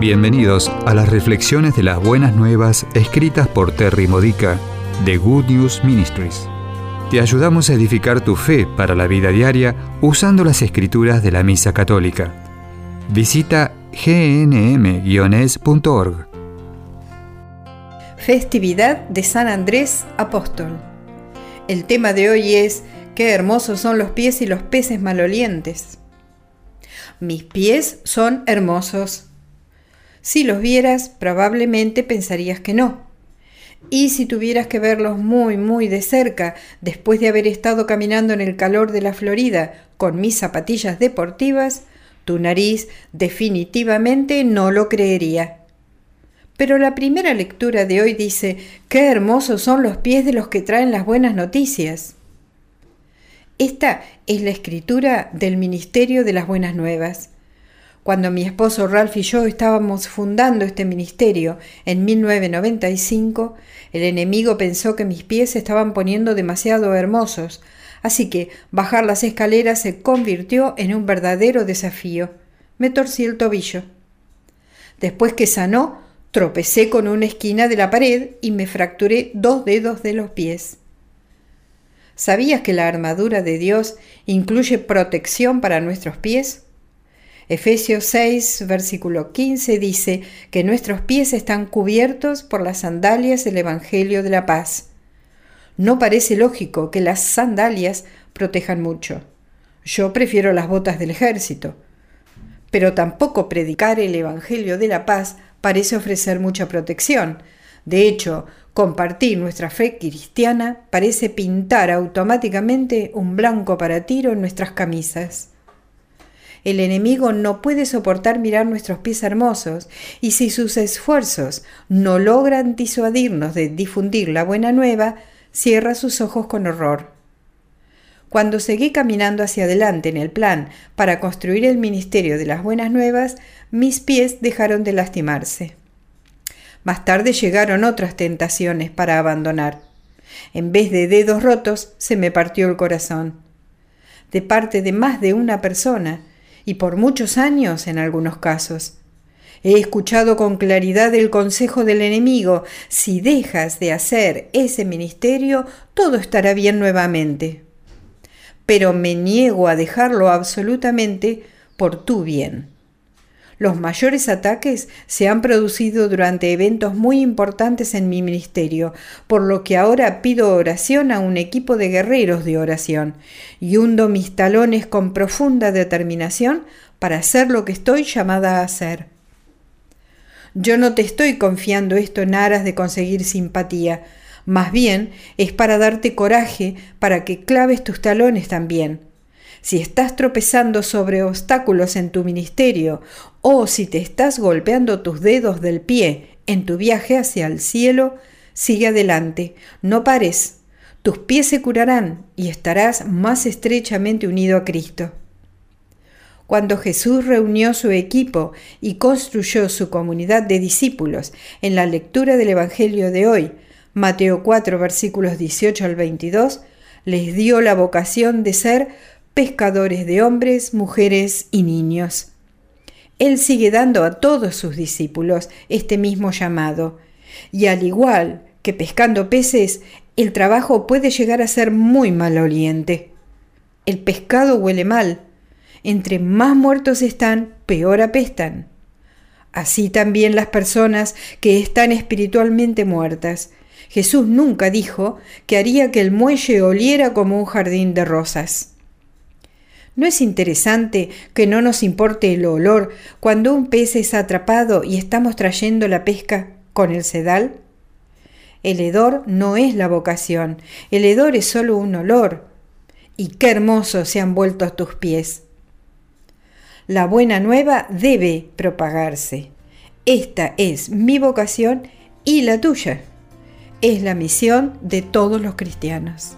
Bienvenidos a las reflexiones de las buenas nuevas escritas por Terry Modica de Good News Ministries. Te ayudamos a edificar tu fe para la vida diaria usando las escrituras de la Misa Católica. Visita gnm-es.org. Festividad de San Andrés Apóstol. El tema de hoy es Qué hermosos son los pies y los peces malolientes. Mis pies son hermosos si los vieras, probablemente pensarías que no. Y si tuvieras que verlos muy, muy de cerca, después de haber estado caminando en el calor de la Florida con mis zapatillas deportivas, tu nariz definitivamente no lo creería. Pero la primera lectura de hoy dice, qué hermosos son los pies de los que traen las buenas noticias. Esta es la escritura del Ministerio de las Buenas Nuevas. Cuando mi esposo Ralph y yo estábamos fundando este ministerio en 1995, el enemigo pensó que mis pies se estaban poniendo demasiado hermosos, así que bajar las escaleras se convirtió en un verdadero desafío. Me torcí el tobillo. Después que sanó, tropecé con una esquina de la pared y me fracturé dos dedos de los pies. ¿Sabías que la armadura de Dios incluye protección para nuestros pies? Efesios 6, versículo 15 dice que nuestros pies están cubiertos por las sandalias del Evangelio de la paz. No parece lógico que las sandalias protejan mucho. Yo prefiero las botas del ejército. Pero tampoco predicar el Evangelio de la paz parece ofrecer mucha protección. De hecho, compartir nuestra fe cristiana parece pintar automáticamente un blanco para tiro en nuestras camisas. El enemigo no puede soportar mirar nuestros pies hermosos, y si sus esfuerzos no logran disuadirnos de difundir la buena nueva, cierra sus ojos con horror. Cuando seguí caminando hacia adelante en el plan para construir el ministerio de las buenas nuevas, mis pies dejaron de lastimarse. Más tarde llegaron otras tentaciones para abandonar. En vez de dedos rotos, se me partió el corazón. De parte de más de una persona, y por muchos años en algunos casos. He escuchado con claridad el consejo del enemigo, si dejas de hacer ese ministerio, todo estará bien nuevamente. Pero me niego a dejarlo absolutamente por tu bien. Los mayores ataques se han producido durante eventos muy importantes en mi ministerio, por lo que ahora pido oración a un equipo de guerreros de oración y hundo mis talones con profunda determinación para hacer lo que estoy llamada a hacer. Yo no te estoy confiando esto en aras de conseguir simpatía, más bien es para darte coraje para que claves tus talones también si estás tropezando sobre obstáculos en tu ministerio o si te estás golpeando tus dedos del pie en tu viaje hacia el cielo, sigue adelante, no pares. Tus pies se curarán y estarás más estrechamente unido a Cristo. Cuando Jesús reunió su equipo y construyó su comunidad de discípulos en la lectura del Evangelio de hoy, Mateo 4 versículos 18 al 22, les dio la vocación de ser pescadores de hombres, mujeres y niños. Él sigue dando a todos sus discípulos este mismo llamado, y al igual que pescando peces, el trabajo puede llegar a ser muy maloliente. El pescado huele mal. Entre más muertos están, peor apestan. Así también las personas que están espiritualmente muertas. Jesús nunca dijo que haría que el muelle oliera como un jardín de rosas. ¿No es interesante que no nos importe el olor cuando un pez es atrapado y estamos trayendo la pesca con el sedal? El hedor no es la vocación, el hedor es solo un olor. Y qué hermosos se han vuelto tus pies. La buena nueva debe propagarse. Esta es mi vocación y la tuya. Es la misión de todos los cristianos.